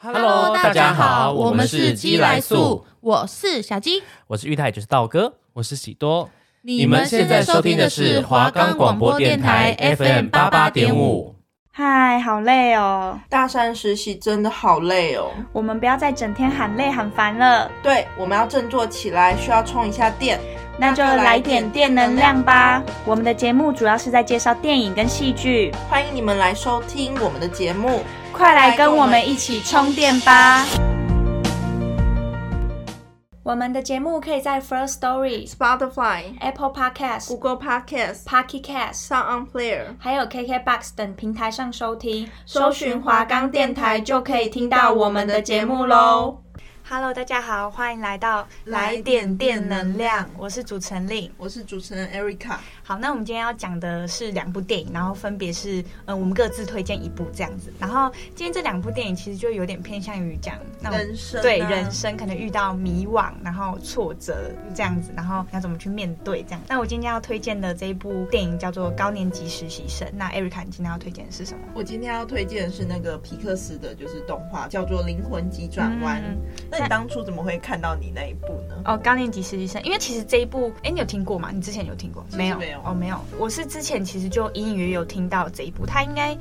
Hello，大家好，我们是鸡来素，我是小鸡，我是玉泰，就是道哥，我是喜多。你们现在收听的是华冈广播电台 FM 八八点五。嗨，好累哦！大三实习真的好累哦。我们不要再整天喊累喊烦了。对，我们要振作起来，需要充一下电。那就来点电能量吧。我们的节目主要是在介绍电影跟戏剧，欢迎你们来收听我们的节目。快来跟我们一起充电吧！我们的节目可以在 First Story、Spotify、Apple Podcasts、Google Podcasts、Pocket Casts、Sound On Player，还有 KKBox 等平台上收听。搜寻华冈电台就可以听到我们的节目喽。Hello，大家好，欢迎来到来点电能量。我是主持人 Lin，我是主持人 Erica。好，那我们今天要讲的是两部电影，然后分别是呃，我们各自推荐一部这样子。然后今天这两部电影其实就有点偏向于讲那人生、啊，对人生可能遇到迷惘，然后挫折这样子，然后要怎么去面对这样。那我今天要推荐的这一部电影叫做《高年级实习生》。那 Erica，你今天要推荐的是什么？我今天要推荐的是那个皮克斯的，就是动画叫做《灵魂急转弯》。嗯那你当初怎么会看到你那一部呢？哦，高年级实习生，因为其实这一部，哎，你有听过吗？你之前有听过？没有，没有。哦，没有。我是之前其实就隐隐约约有听到这一部，它应该，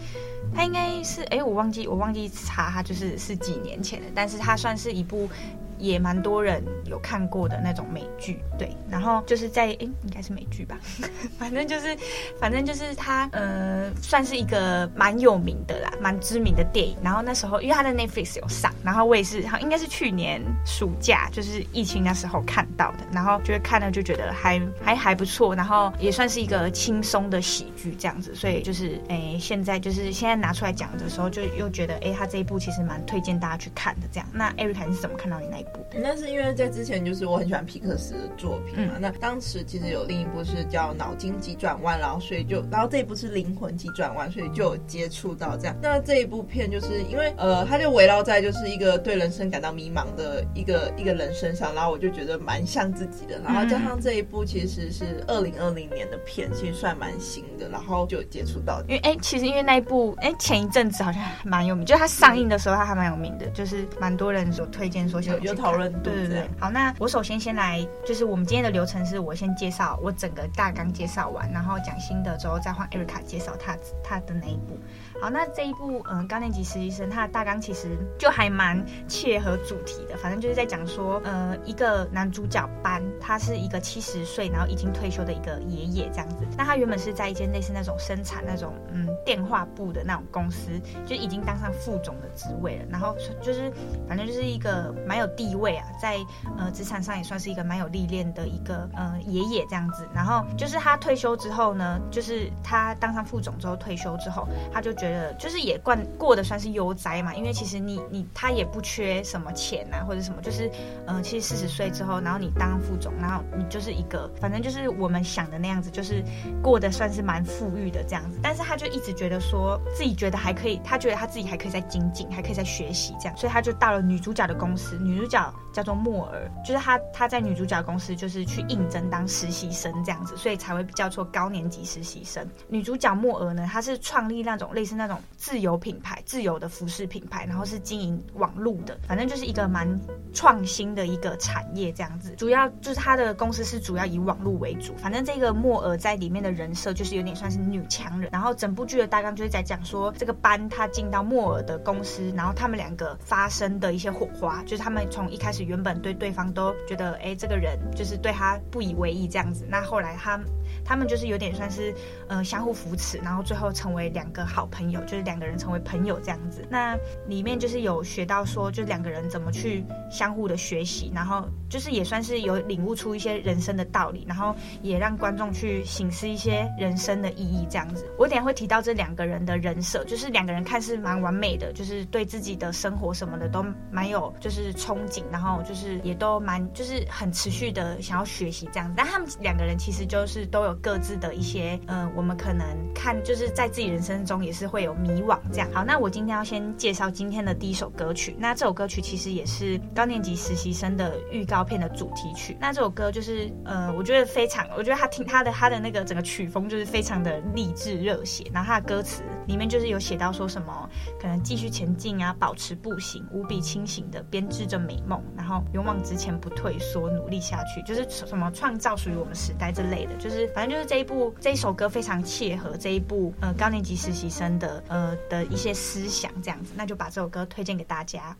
它应该是，哎，我忘记，我忘记查，它就是是几年前的，但是它算是一部。也蛮多人有看过的那种美剧，对，然后就是在诶，应该是美剧吧，反正就是，反正就是它，呃，算是一个蛮有名的啦，蛮知名的电影。然后那时候，因为它的 Netflix 有上，然后我也是，应该是去年暑假，就是疫情那时候看到的，然后就是看了就觉得还还还不错，然后也算是一个轻松的喜剧这样子，所以就是，诶，现在就是现在拿出来讲的时候，就又觉得，诶，他这一部其实蛮推荐大家去看的这样。那艾瑞卡你是怎么看到你那一？那是因为在之前就是我很喜欢皮克斯的作品嘛，嗯、那当时其实有另一部是叫《脑筋急转弯》，然后所以就，然后这一部是《灵魂急转弯》，所以就有接触到这样。那这一部片就是因为呃，它就围绕在就是一个对人生感到迷茫的一个一个人身上，然后我就觉得蛮像自己的。然后加上这一部其实是二零二零年的片，其实算蛮新的，然后就有接触到。因为哎，其实因为那一部哎前一阵子好像蛮有名，就是它上映的时候它还蛮有名的，就是蛮多人所推荐说想有讨论。对对对，好，那我首先先来，就是我们今天的流程是我先介绍我整个大纲介绍完，然后讲新的之后再换 Erica 介绍他他的那一部。好，那这一部嗯高年级实习生，他的大纲其实就还蛮切合主题的，反正就是在讲说，呃，一个男主角班，他是一个七十岁然后已经退休的一个爷爷这样子。那他原本是在一间类似那种生产那种嗯电话部的那种公司，就已经当上副总的职位了，然后就是反正就是一个蛮有地位啊，在呃职场上也算是一个蛮有历练的一个呃爷爷这样子。然后就是他退休之后呢，就是他当上副总之后退休之后，他就觉。觉得就是也惯过得算是悠哉嘛，因为其实你你他也不缺什么钱啊或者什么，就是呃其实四十岁之后，然后你当副总，然后你就是一个反正就是我们想的那样子，就是过得算是蛮富裕的这样子。但是他就一直觉得说自己觉得还可以，他觉得他自己还可以再精进，还可以再学习这样，所以他就到了女主角的公司，女主角叫做莫尔，就是他他在女主角公司就是去应征当实习生这样子，所以才会叫做高年级实习生。女主角莫尔呢，她是创立那种类似。那种自由品牌、自由的服饰品牌，然后是经营网络的，反正就是一个蛮创新的一个产业这样子。主要就是他的公司是主要以网络为主。反正这个莫尔在里面的人设就是有点算是女强人。然后整部剧的大纲就是在讲说，这个班他进到莫尔的公司，然后他们两个发生的一些火花，就是他们从一开始原本对对方都觉得，哎，这个人就是对他不以为意这样子。那后来他他们就是有点算是呃相互扶持，然后最后成为两个好朋友。就是两个人成为朋友这样子，那里面就是有学到说，就两个人怎么去相互的学习，然后就是也算是有领悟出一些人生的道理，然后也让观众去醒思一些人生的意义这样子。我等下会提到这两个人的人设，就是两个人看似蛮完美的，就是对自己的生活什么的都蛮有就是憧憬，然后就是也都蛮就是很持续的想要学习这样子。但他们两个人其实就是都有各自的一些，呃，我们可能看就是在自己人生中也是会。有迷惘这样。好，那我今天要先介绍今天的第一首歌曲。那这首歌曲其实也是高年级实习生的预告片的主题曲。那这首歌就是，呃，我觉得非常，我觉得他听他的他的那个整个曲风就是非常的励志热血，然后他的歌词里面就是有写到说什么可能继续前进啊，保持步行，无比清醒的编织着美梦，然后勇往直前不退缩，努力下去，就是什么创造属于我们时代之类的，就是反正就是这一部这一首歌非常切合这一部呃高年级实习生的呃的一些思想这样子，那就把这首歌推荐给大家。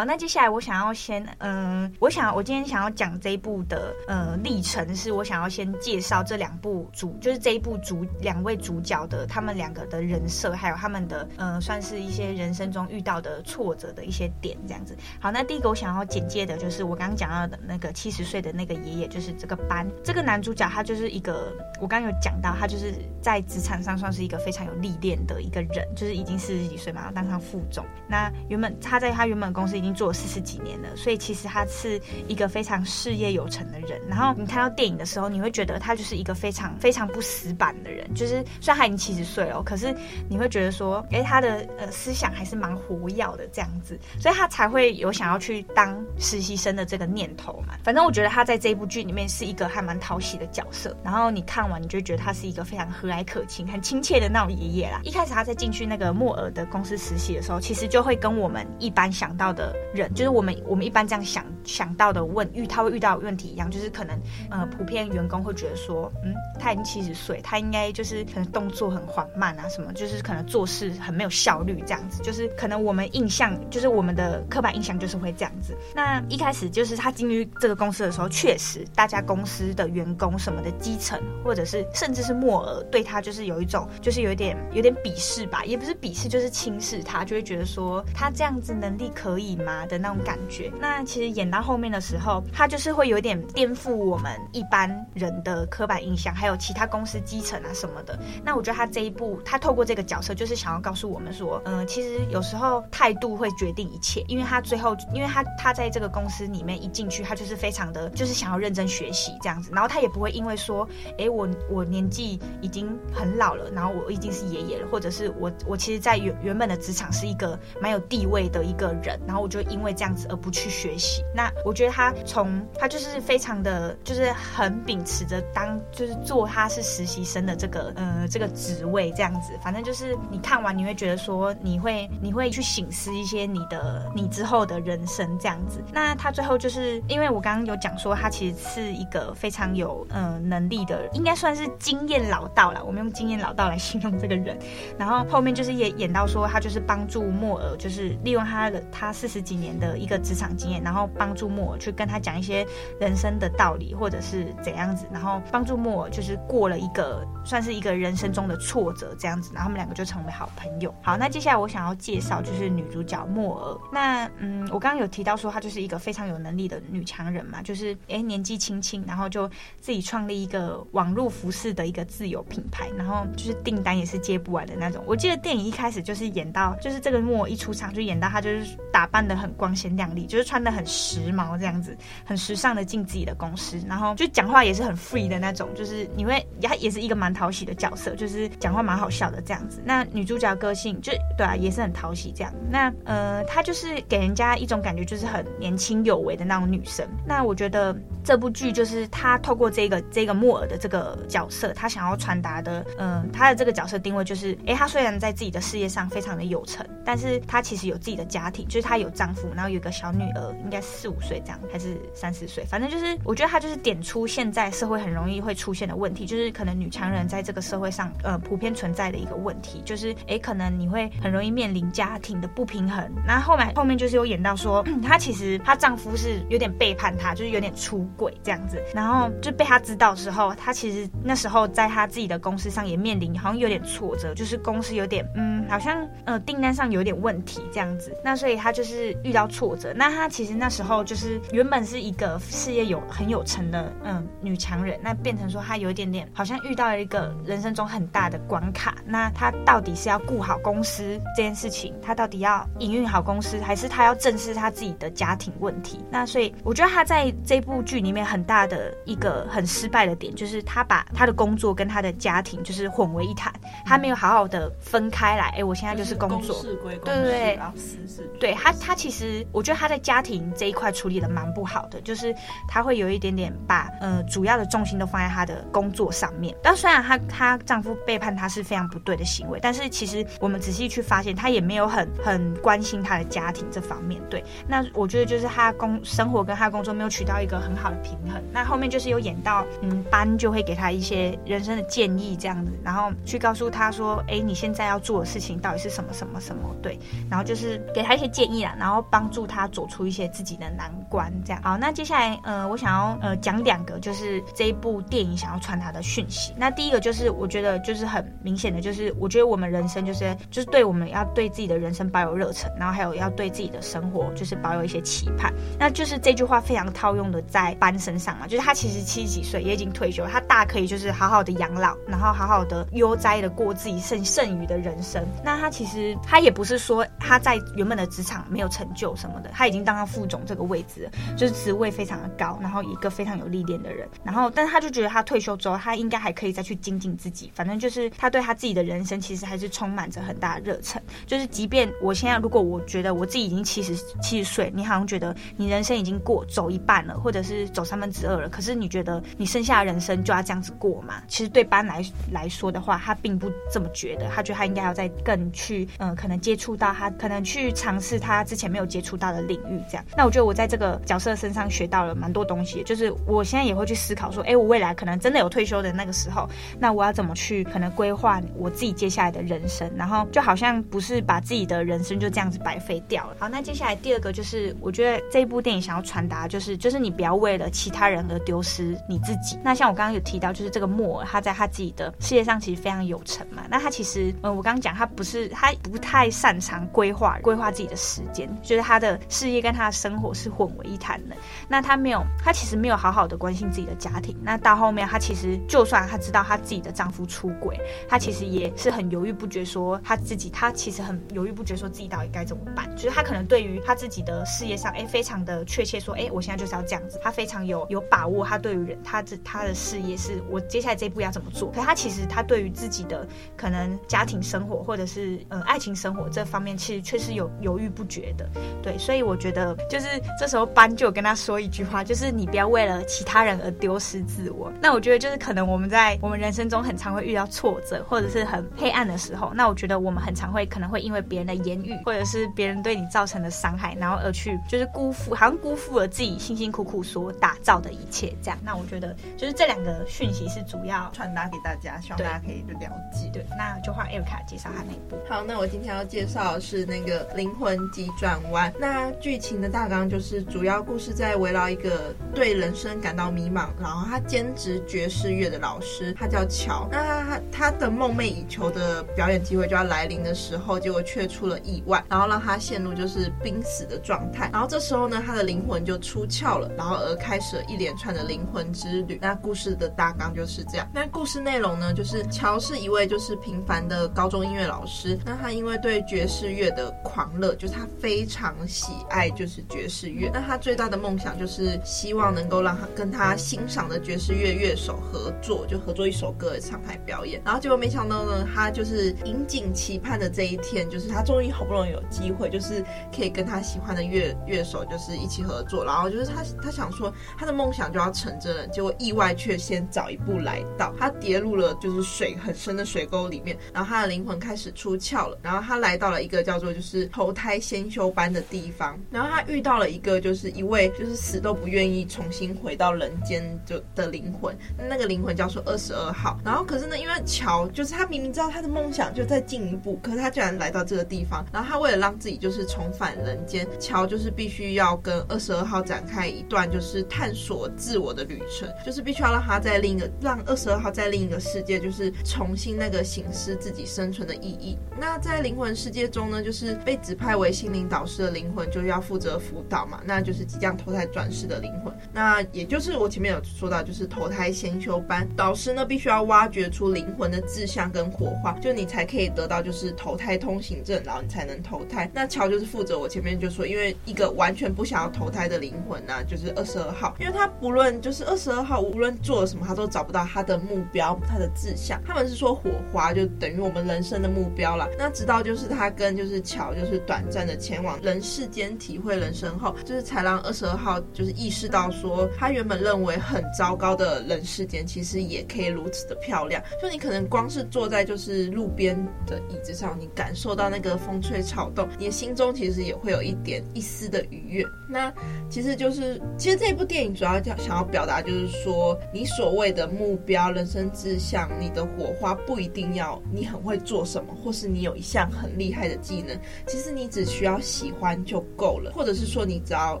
接下来我想要先，嗯、我想我今天想要讲这一部的呃历程，是我想要先介绍这两部主，就是这一部主两位主角的他们两个的人设，还有他们的呃算是一些人生中遇到的挫折的一些点，这样子。好，那第一个我想要简介的就是我刚刚讲到的那个七十岁的那个爷爷，就是这个班这个男主角，他就是一个我刚刚有讲到，他就是在职场上算是一个非常有历练的一个人，就是已经四十几岁嘛，当上副总。那原本他在他原本公司已经做四十几年了，所以其实他是一个非常事业有成的人。然后你看到电影的时候，你会觉得他就是一个非常非常不死板的人。就是虽然他已经七十岁了，可是你会觉得说，哎，他的呃思想还是蛮活跃的这样子，所以他才会有想要去当实习生的这个念头嘛。反正我觉得他在这部剧里面是一个还蛮讨喜的角色。然后你看完，你就觉得他是一个非常和蔼可亲、很亲切的那种爷爷啦。一开始他在进去那个莫尔的公司实习的时候，其实就会跟我们一般想到的人。就是我们我们一般这样想想到的问遇他会遇到问题一样，就是可能呃普遍员工会觉得说，嗯，他已经七十岁，他应该就是可能动作很缓慢啊，什么就是可能做事很没有效率这样子，就是可能我们印象就是我们的刻板印象就是会这样子。那一开始就是他进入这个公司的时候，确实大家公司的员工什么的基层或者是甚至是末尔对他就是有一种就是有一点有点鄙视吧，也不是鄙视，就是轻视他，就会觉得说他这样子能力可以吗的那种感觉，那其实演到后面的时候，他就是会有点颠覆我们一般人的刻板印象，还有其他公司基层啊什么的。那我觉得他这一部，他透过这个角色，就是想要告诉我们说，嗯、其实有时候态度会决定一切。因为他最后，因为他他在这个公司里面一进去，他就是非常的，就是想要认真学习这样子。然后他也不会因为说，哎，我我年纪已经很老了，然后我已经是爷爷了，或者是我我其实，在原原本的职场是一个蛮有地位的一个人，然后我就因因为这样子。而不去学习，那我觉得他从他就是非常的，就是很秉持着当就是做他是实习生的这个呃这个职位这样子，反正就是你看完你会觉得说你会你会去省思一些你的你之后的人生这样子。那他最后就是因为我刚刚有讲说他其实是一个非常有呃能力的，应该算是经验老道了，我们用经验老道来形容这个人。然后后面就是也演到说他就是帮助莫尔，就是利用他的他四十几年的一个。职场经验，然后帮助莫尔去跟他讲一些人生的道理，或者是怎样子，然后帮助莫尔就是过了一个算是一个人生中的挫折这样子，然后他们两个就成为好朋友。好，那接下来我想要介绍就是女主角莫尔。那嗯，我刚刚有提到说她就是一个非常有能力的女强人嘛，就是诶年纪轻轻，然后就自己创立一个网络服饰的一个自有品牌，然后就是订单也是接不完的那种。我记得电影一开始就是演到，就是这个莫尔一出场就演到她就是打扮得很光鲜亮丽。就是穿的很时髦这样子，很时尚的进自己的公司，然后就讲话也是很 free 的那种，就是你会，也也是一个蛮讨喜的角色，就是讲话蛮好笑的这样子。那女主角个性就对啊，也是很讨喜这样。那呃，她就是给人家一种感觉，就是很年轻有为的那种女生。那我觉得这部剧就是他透过这个这个莫尔的这个角色，他想要传达的，嗯、呃，他的这个角色定位就是，哎，他虽然在自己的事业上非常的有成，但是他其实有自己的家庭，就是他有丈夫，然后有一个小女儿，应该四五岁这样，还是三四岁，反正就是我觉得他就是点出现在社会很容易会出现的问题，就是可能女强人在这个社会上，呃，普遍存在的一个问题，就是，哎，可能你会很容易面临家庭的不平衡。那后面后面就是有演到说，她其实她丈夫是有点背叛她，就是有点出鬼这样子，然后就被他知道之后，他其实那时候在他自己的公司上也面临好像有点挫折，就是公司有点嗯，好像呃订单上有点问题这样子。那所以他就是遇到挫折。那他其实那时候就是原本是一个事业有很有成的嗯女强人，那变成说他有一点点好像遇到了一个人生中很大的关卡。那他到底是要顾好公司这件事情，他到底要营运好公司，还是他要正视他自己的家庭问题？那所以我觉得他在这部剧里面很大的一个很失败的点，就是他把他的工作跟他的家庭就是混为一谈，他没有好好的分开来。哎，我现在就是工作，对对对，私事。对她，她其实我觉得他在家庭这一块处理的蛮不好的，就是他会有一点点把呃主要的重心都放在他的工作上面。但虽然她她丈夫背叛她是非常不对的行为，但是其实我们仔细去发现，她也没有很很关心她的家庭这方面。对，那我觉得就是她工生活跟她工作没有取到一个很好平衡。那后面就是有演到，嗯，班就会给他一些人生的建议这样子，然后去告诉他说，哎，你现在要做的事情到底是什么什么什么？对，然后就是给他一些建议啦，然后帮助他走出一些自己的难关。这样，好，那接下来，呃，我想要呃讲两个，就是这一部电影想要传达的讯息。那第一个就是我觉得就是很明显的，就是我觉得我们人生就是就是对我们要对自己的人生抱有热忱，然后还有要对自己的生活就是保有一些期盼。那就是这句话非常套用的在班身上嘛，就是他其实七十几岁也已经退休，他大可以就是好好的养老，然后好好的悠哉的过自己剩剩余的人生。那他其实他也不是说他在原本的职场没有成就什么的，他已经当到副总这个位置，就是职位非常的高，然后一个非常有历练的人。然后，但是他就觉得他退休之后，他应该还可以再去精进自己。反正就是他对他自己的人生其实还是充满着很大的热忱。就是即便我现在如果我觉得我自己已经七十七十岁，你好像觉得你人生已经过走一半了，或者是走三分之二了，可是你觉得你剩下的人生就要这样子过吗？其实对班来来说的话，他并不这么觉得。他觉得他应该要再更去，嗯、可能接触到他，可能去尝试他之前没有接触到的领域。这样，那我觉得我在这个角色身上学到了蛮多东西。就是我现在也会去思考说，哎，我未来可能真的有退休的那个时候，那我要怎么去可能规划我自己接下来的人生？然后就好像不是把自己的人生就这样子白费掉了。好，那接下来第二个就是，我觉得这一部电影想要传达就是，就是你不要为了其他人而丢失你自己。那像我刚刚有提到，就是这个莫尔他在他自己的事业上其实非常有成嘛。那他其实，嗯，我刚刚讲他不是他不太擅长规划规划自己的时间，就是他的事业跟他的生活是混为一谈的。那他没有，他其实没有好好的关心自己的家庭。那到后面，他其实就算他知道他自己的丈夫出轨，他其实也是很犹豫不决，说他自己，他其实很犹豫不决，说自己到底该怎么办。就是他可能对于他自己的事业上，哎，非常的确切，说，哎，我现在就是要这样子。他非常有有把握，他对于人，他这他的事业是我接下来这一步要怎么做。可他其实他对于自己的可能家庭生活或者是嗯爱情生活这方面，其实却是有犹豫不决的。对，所以我觉得就是这时候班就有跟他说一句话，就是你不要为了其他人而丢失自我。那我觉得就是可能我们在我们人生中很常会遇到挫折，或者是很黑暗的时候，那我觉得我们很常会可能会因为别人的言语，或者是别人对你造成的伤害，然后而去就是辜负，好像辜负了自己辛辛苦苦所打造的一切。这样，那我觉得就是这两个讯息是主要传达给大家，希望大家可以就了解。对，那就换艾瑞卡介绍他那一部。好，那我今天要介绍的是那个灵魂急转弯。那剧情的大纲就是主要故事在围绕一个对人生感到迷茫，然后他兼职爵士乐的老师，他叫乔。那他他的梦寐以求的表演机会就要来临的时候，结果却出了意外，然后让他陷入就是濒死的状态。然后这时候呢，他的灵魂就出窍了，然后而开开始了一连串的灵魂之旅。那故事的大纲就是这样。那故事内容呢，就是乔是一位就是平凡的高中音乐老师。那他因为对爵士乐的狂热，就是他非常喜爱就是爵士乐。那他最大的梦想就是希望能够让他跟他欣赏的爵士乐乐手合作，就合作一首歌的厂牌表演。然后结果没想到呢，他就是引颈期盼的这一天，就是他终于好不容易有机会，就是可以跟他喜欢的乐乐手就是一起合作。然后就是他他想说，他的梦想就要成真了，结果意外却先早一步来到，他跌入了就是水很深的水沟里面，然后他的灵魂开始出窍了，然后他来到了一个叫做就是投胎先修班的地方，然后他遇到了一个就是一位就是死都不愿意重新回到人间就的灵魂，那个灵魂叫做二十二号，然后可是呢，因为乔就是他明明知道他的梦想就在进一步，可是他居然来到这个地方，然后他为了让自己就是重返人间，乔就是必须要跟二十二号展开一段就是探索自我的旅程，就是必须要让他在另一个让二十二号在另一个世界就是重新那个省思自己生存的意义。那在灵魂世界中呢，就是被指派为心灵导师的灵魂就要负责辅导嘛，那就是即将投胎转世的灵魂。那也就是我前面有说到，就是投胎先修班导师呢，必须要挖掘出灵魂的志向跟火花，就你才可以得到就是投胎通行证，然后你才能投胎。那乔就是负责我前面就说，因为一个完全不想要投胎的灵魂呢、啊，就是二十二号，因为他不论就是二十二号无论做了什么，他都找不到他的目标，他的志向。他们是说火花就等于我们人生的目标了。那直到就是他跟就是乔就是短暂的前往人世间体会人生后，就是才让二十二号就是意识到说，他原本认为很糟糕的人世间，其实也可以如此的漂亮。就你可能光是坐在就是路边的椅子上，你感受到那个风吹草动，你的心中其实也会有一点一丝的愉悦。那其实就是，其实这部电影主要想要表达就是说，你所谓的目标、人生志向、你的火花，不一定要你很会做什么，或是你有一项很厉害的技能。其实你只需要喜欢就够了，或者是说，你只要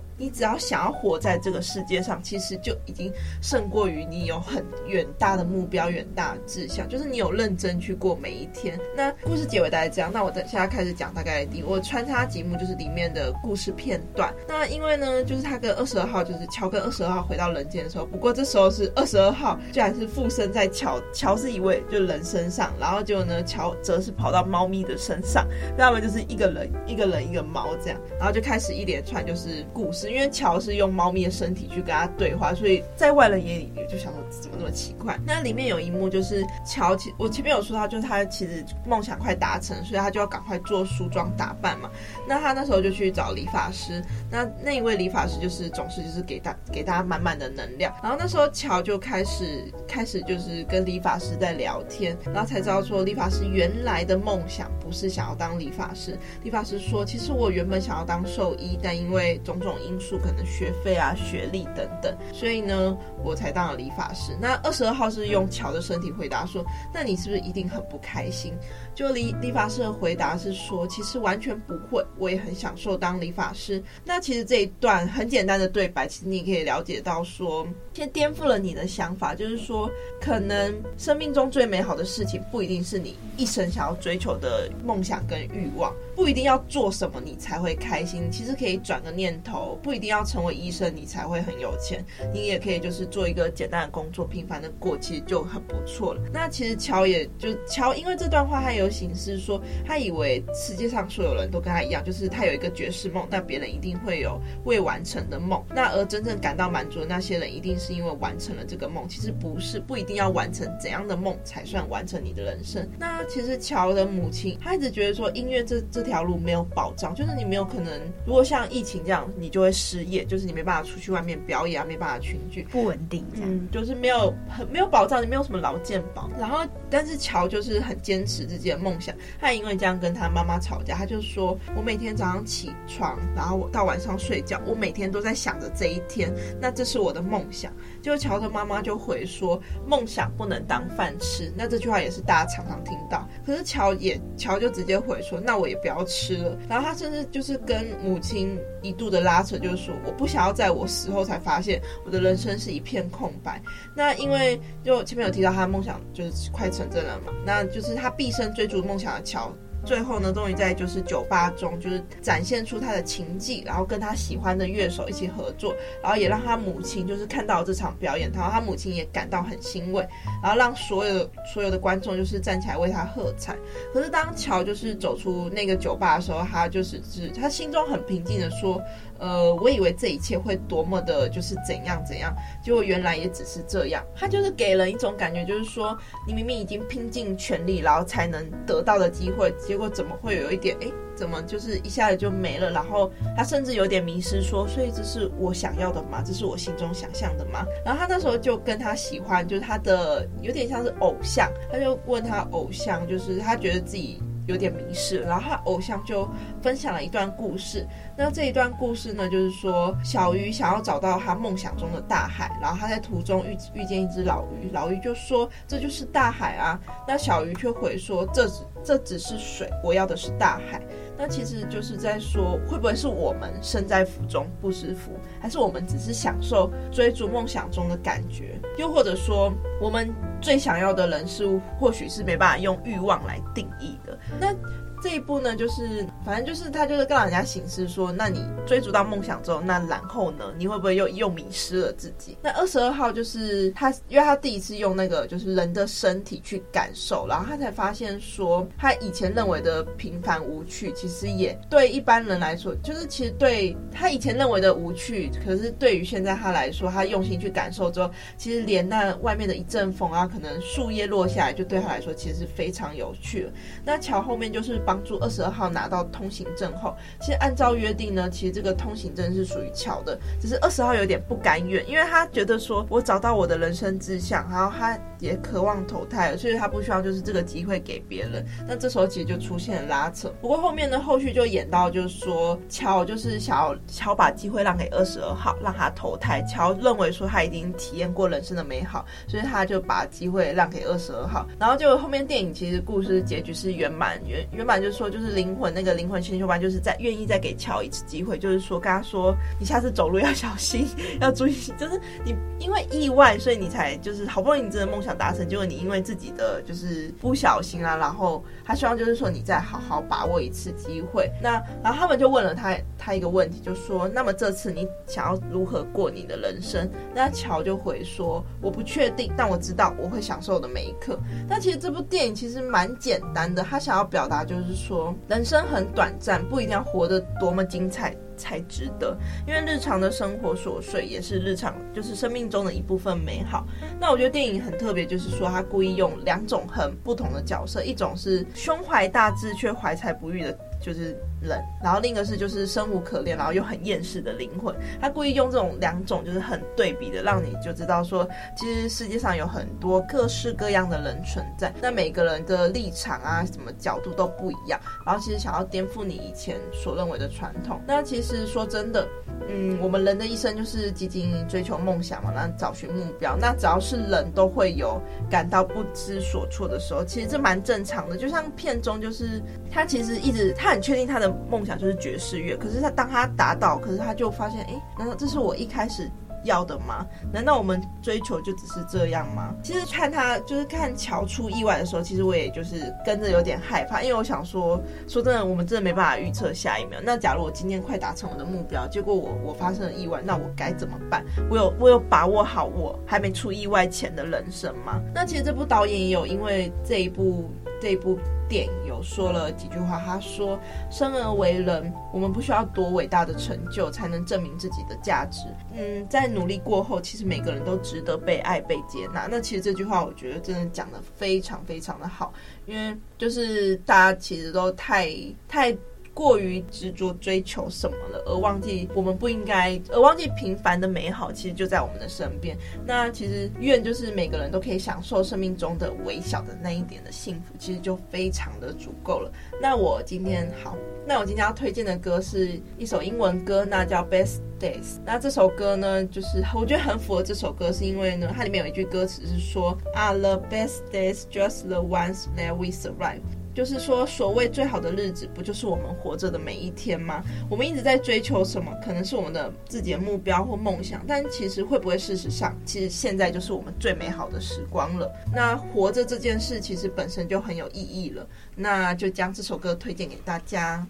你只要想要活在这个世界上，其实就已经胜过于你有很远大的目标、远大的志向。就是你有认真去过每一天。那故事结尾大概这样。那我等现在开始讲大概的，我穿插几幕就是里面的故事片段。那因为呢，就是他跟二十二号，就是跟二十二号回到人间的时候，不过这时候是二十二号居然是附身在乔，乔是一位就人身上，然后结果呢，乔则是跑到猫咪的身上，那么就是一个人一个人一个猫这样，然后就开始一连串就是故事，因为乔是用猫咪的身体去跟他对话，所以在外人眼里就想说怎么那么奇怪。那里面有一幕就是乔，其我前面有说到，就是他其实梦想快达成，所以他就要赶快做梳妆打扮嘛。那他那时候就去找理发师，那那一位理发师就是总是就是给他给大家满满的能量。然后那时候乔就开始开始就是跟理发师在聊天，然后才知道说理发师原来的梦想不是想要当理发师。理发师说，其实我原本想要当兽医，但因为种种因素，可能学费啊、学历等等，所以呢，我才当了理发师。那二十二号是用乔的身体回答说，那你是不是一定很不开心？就理理发师的回答是说，其实完全不会，我也很享受当理发师。那其实这一段很简单的对白，其实你可以了解到说，先颠覆了你的想法，就是说，可能生命中最美好的事情，不一定是你一生想要追求的梦想跟欲望，不一定要做什么你才会开心。其实可以转个念头，不一定要成为医生你才会很有钱，你也可以就是做一个简单的工作，平凡的过，其实就很不错了。那其实乔也就乔，因为这段话他有。形式说，他以为世界上所有人都跟他一样，就是他有一个爵士梦，但别人一定会有未完成的梦。那而真正感到满足的那些人，一定是因为完成了这个梦。其实不是，不一定要完成怎样的梦才算完成你的人生。那其实乔的母亲，她一直觉得说，音乐这这条路没有保障，就是你没有可能，如果像疫情这样，你就会失业，就是你没办法出去外面表演啊，没办法群聚，不稳定这样，嗯，就是没有很没有保障，你没有什么劳健保。然后，但是乔就是很坚持自己的。梦想，他因为这样跟他妈妈吵架，他就说：“我每天早上起床，然后我到晚上睡觉，我每天都在想着这一天，那这是我的梦想。”就乔的妈妈就回说：“梦想不能当饭吃。”那这句话也是大家常常听到。可是乔也乔就直接回说：“那我也不要吃了。”然后他甚至就是跟母亲一度的拉扯，就是说：“我不想要在我死后才发现我的人生是一片空白。”那因为就前面有提到他的梦想就是快成真了嘛，那就是他毕生追逐梦想的乔。最后呢，终于在就是酒吧中，就是展现出他的琴技，然后跟他喜欢的乐手一起合作，然后也让他母亲就是看到这场表演，然后他母亲也感到很欣慰，然后让所有所有的观众就是站起来为他喝彩。可是当乔就是走出那个酒吧的时候，他就是只他心中很平静的说。呃，我以为这一切会多么的，就是怎样怎样，结果原来也只是这样。他就是给人一种感觉，就是说，你明明已经拼尽全力，然后才能得到的机会，结果怎么会有一点哎，怎么就是一下子就没了？然后他甚至有点迷失，说：“所以这是我想要的吗？这是我心中想象的吗？”然后他那时候就跟他喜欢，就是他的有点像是偶像，他就问他偶像，就是他觉得自己。有点迷失，然后他偶像就分享了一段故事。那这一段故事呢，就是说小鱼想要找到他梦想中的大海，然后他在途中遇遇见一只老鱼，老鱼就说这就是大海啊。那小鱼却回说这只这只是水，我要的是大海。那其实就是在说，会不会是我们身在福中不知福，还是我们只是享受追逐梦想中的感觉？又或者说，我们最想要的人事物，或许是没办法用欲望来定义的？那。这一步呢，就是反正就是他就是告诉人家形式说，那你追逐到梦想之后，那然后呢，你会不会又又迷失了自己？那二十二号就是他，因为他第一次用那个就是人的身体去感受，然后他才发现说，他以前认为的平凡无趣，其实也对一般人来说，就是其实对他以前认为的无趣，可是对于现在他来说，他用心去感受之后，其实连那外面的一阵风啊，可能树叶落下来，就对他来说其实是非常有趣。那桥后面就是。帮助二十二号拿到通行证后，其实按照约定呢，其实这个通行证是属于乔的，只是二十号有点不甘愿，因为他觉得说我找到我的人生志向，然后他也渴望投胎，所以他不希望就是这个机会给别人。那这时候其实就出现了拉扯。不过后面呢，后续就演到就是说乔就是想要乔把机会让给二十二号，让他投胎。乔认为说他已经体验过人生的美好，所以他就把机会让给二十二号。然后就后面电影其实故事结局是圆满圆圆满。就是说，就是灵魂那个灵魂先修班，就是在愿意再给乔一次机会，就是说跟他说，你下次走路要小心，要注意，就是你因为意外，所以你才就是好不容易你真的梦想达成，结果你因为自己的就是不小心啊，然后他希望就是说你再好好把握一次机会。那然后他们就问了他他一个问题，就说，那么这次你想要如何过你的人生？那乔就回说，我不确定，但我知道我会享受的每一刻。但其实这部电影其实蛮简单的，他想要表达就是。说，人生很短暂，不一定要活得多么精彩才值得。因为日常的生活琐碎也是日常，就是生命中的一部分美好。那我觉得电影很特别，就是说他故意用两种很不同的角色，一种是胸怀大志却怀才不遇的。就是人，然后另一个是就是生无可恋，然后又很厌世的灵魂。他故意用这种两种就是很对比的，让你就知道说，其实世界上有很多各式各样的人存在。那每个人的立场啊，什么角度都不一样。然后其实想要颠覆你以前所认为的传统。那其实说真的，嗯，我们人的一生就是积极追求梦想嘛，然后找寻目标。那只要是人都会有感到不知所措的时候，其实这蛮正常的。就像片中就是他其实一直他。他很确定他的梦想就是爵士乐，可是他当他达到，可是他就发现，哎，难道这是我一开始要的吗？难道我们追求就只是这样吗？其实看他就是看乔出意外的时候，其实我也就是跟着有点害怕，因为我想说，说真的，我们真的没办法预测下一秒。那假如我今天快达成我的目标，结果我我发生了意外，那我该怎么办？我有我有把握好我还没出意外前的人生吗？那其实这部导演也有因为这一部这部。电影有说了几句话，他说：“生而为人，我们不需要多伟大的成就才能证明自己的价值。嗯，在努力过后，其实每个人都值得被爱、被接纳。那其实这句话，我觉得真的讲得非常非常的好，因为就是大家其实都太太。”过于执着追求什么了，而忘记我们不应该，而忘记平凡的美好其实就在我们的身边。那其实愿就是每个人都可以享受生命中的微小的那一点的幸福，其实就非常的足够了。那我今天好，那我今天要推荐的歌是一首英文歌，那叫 Best Days。那这首歌呢，就是我觉得很符合这首歌，是因为呢，它里面有一句歌词是说，Are the best days just the ones that we survive？就是说，所谓最好的日子，不就是我们活着的每一天吗？我们一直在追求什么？可能是我们的自己的目标或梦想，但其实会不会，事实上，其实现在就是我们最美好的时光了。那活着这件事，其实本身就很有意义了。那就将这首歌推荐给大家。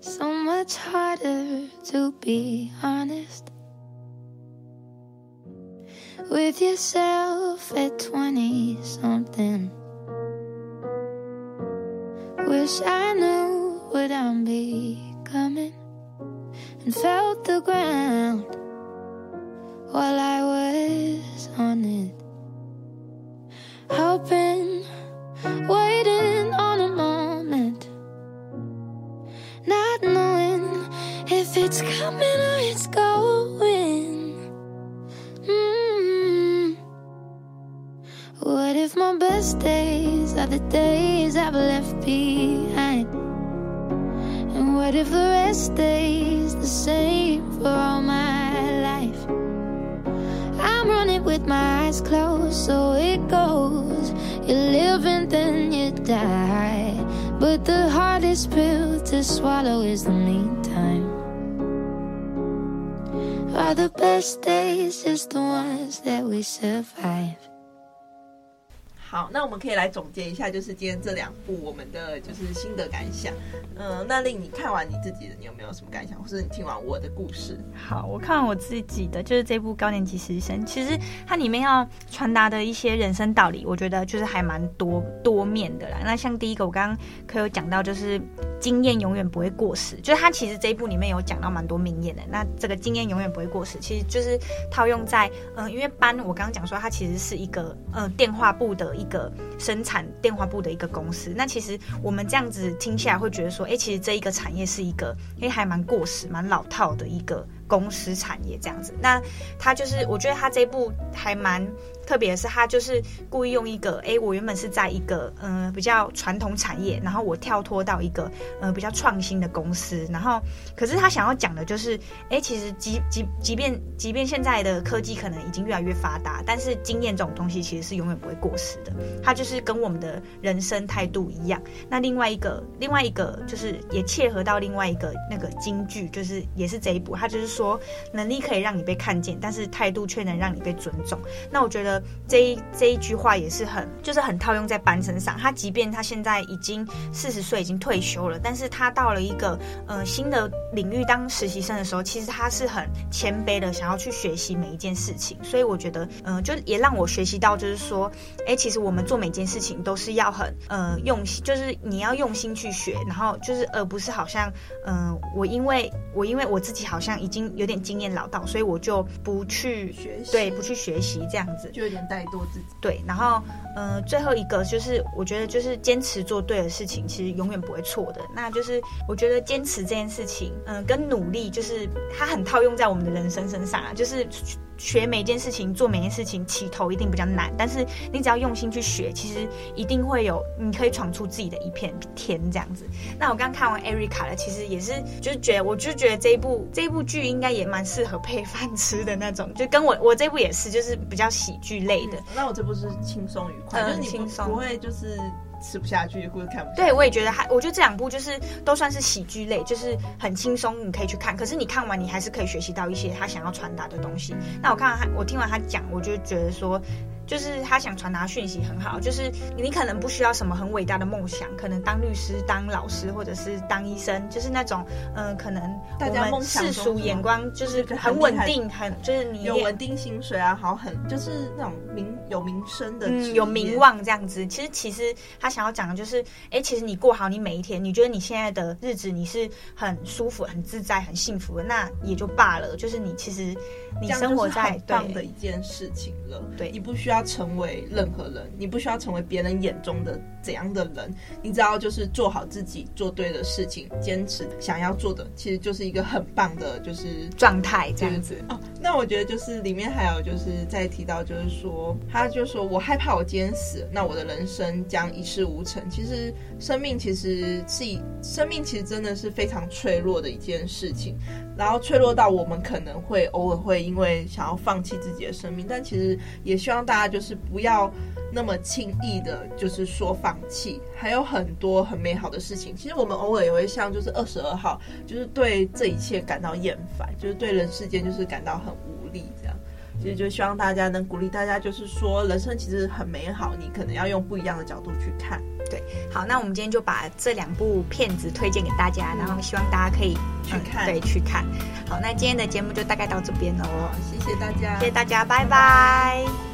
So much harder to be honest. With yourself at twenty something. Wish I knew what I'm becoming and felt the ground while I was on it. Hoping, waiting on a moment. Not knowing if it's coming or it's going. If my best days are the days I've left behind? And what if the rest stays the same for all my life? I'm running with my eyes closed, so it goes. You live and then you die. But the hardest pill to swallow is the meantime. Are the best days just the ones that we survive? 好，那我们可以来总结一下，就是今天这两部我们的就是心得感想。嗯、那令你看完你自己的，你有没有什么感想？或是你听完我的故事？好，我看完我自己的，就是这部高年级实习生，其实它里面要传达的一些人生道理，我觉得就是还蛮多多面的啦。那像第一个，我刚刚可有讲到，就是经验永远不会过时，就是他其实这一部里面有讲到蛮多名言的。那这个经验永远不会过时，其实就是套用在嗯、因为班我刚刚讲说，它其实是一个嗯、呃、电话簿的一个生产电话部的一个公司。那其实我们这样子听起来会觉得说，哎、其实这一个产业是一个哎、欸、还蛮过时、蛮老套的一个公司产业这样子。那他就是我觉得他这一部还蛮。特别是他就是故意用一个，哎，我原本是在一个嗯、比较传统产业，然后我跳脱到一个呃比较创新的公司，然后可是他想要讲的就是，哎，其实即即即便即便现在的科技可能已经越来越发达，但是经验这种东西其实是永远不会过时的，它就是跟我们的人生态度一样。那另外一个另外一个就是也切合到另外一个那个金句，就是也是这一部，他就是说能力可以让你被看见，但是态度却能让你被尊重。那我觉得。这一这一句话也是很，就是很套用在班身上。他即便他现在已经四十岁，已经退休了，但是他到了一个呃新的领域当实习生的时候，其实他是很谦卑的，想要去学习每一件事情。所以我觉得，嗯、呃，就也让我学习到，就是说，哎，其实我们做每件事情都是要很呃用心，就是你要用心去学，然后就是而不是好像，嗯、呃，我因为我因为我自己好像已经有点经验老道，所以我就不去学习，对，不去学习这样子。就有点怠惰自己，对，然后，呃，最后一个就是，我觉得就是坚持做对的事情，其实永远不会错的。那就是我觉得坚持这件事情，嗯、呃，跟努力，就是它很套用在我们的人生身上啊，就是。学每件事情，做每件事情，起头一定比较难，但是你只要用心去学，其实一定会有，你可以闯出自己的一片天这样子。那我刚看完《艾瑞卡》了，其实也是，就是觉得，我就觉得这一部这一部剧应该也蛮适合配饭吃的那种，就跟我我这部也是，就是比较喜剧类的。嗯、那我这部是轻松愉快，嗯、就是轻松，不会就是。吃不下去或者看不下。对，我也觉得还，我觉得这两部就是都算是喜剧类，就是很轻松，你可以去看。可是你看完，你还是可以学习到一些他想要传达的东西。那我看到他，我听完他讲，我就觉得说。就是他想传达讯息很好，就是你可能不需要什么很伟大的梦想，可能当律师、当老师或者是当医生，就是那种嗯、呃，可能我们世俗眼光就是很稳定，很就是你有稳定薪水啊，好很就是那种名有名声的、嗯，有名望这样子。其实其实他想要讲的就是，哎，其实你过好你每一天，你觉得你现在的日子你是很舒服、很自在、很幸福的，那也就罢了。就是你其实你生活在对的一件事情了，对，你不需要。要成为任何人，你不需要成为别人眼中的怎样的人，你只要就是做好自己，做对的事情，坚持想要做的，其实就是一个很棒的，就是状态这样子。哦，那我觉得就是里面还有就是在提到，就是说，他就说我害怕我今天死，那我的人生将一事无成。其实生命其实是以生命其实真的是非常脆弱的一件事情，然后脆弱到我们可能会偶尔会因为想要放弃自己的生命，但其实也希望大家。就是不要那么轻易的，就是说放弃，还有很多很美好的事情。其实我们偶尔也会像，就是二十二号，就是对这一切感到厌烦，就是对人世间就是感到很无力。其实就希望大家能鼓励大家，就是说人生其实很美好，你可能要用不一样的角度去看。对，好，那我们今天就把这两部片子推荐给大家，然后希望大家可以去看，对，去看。好，那今天的节目就大概到这边喽，谢谢大家，谢谢大家，拜拜。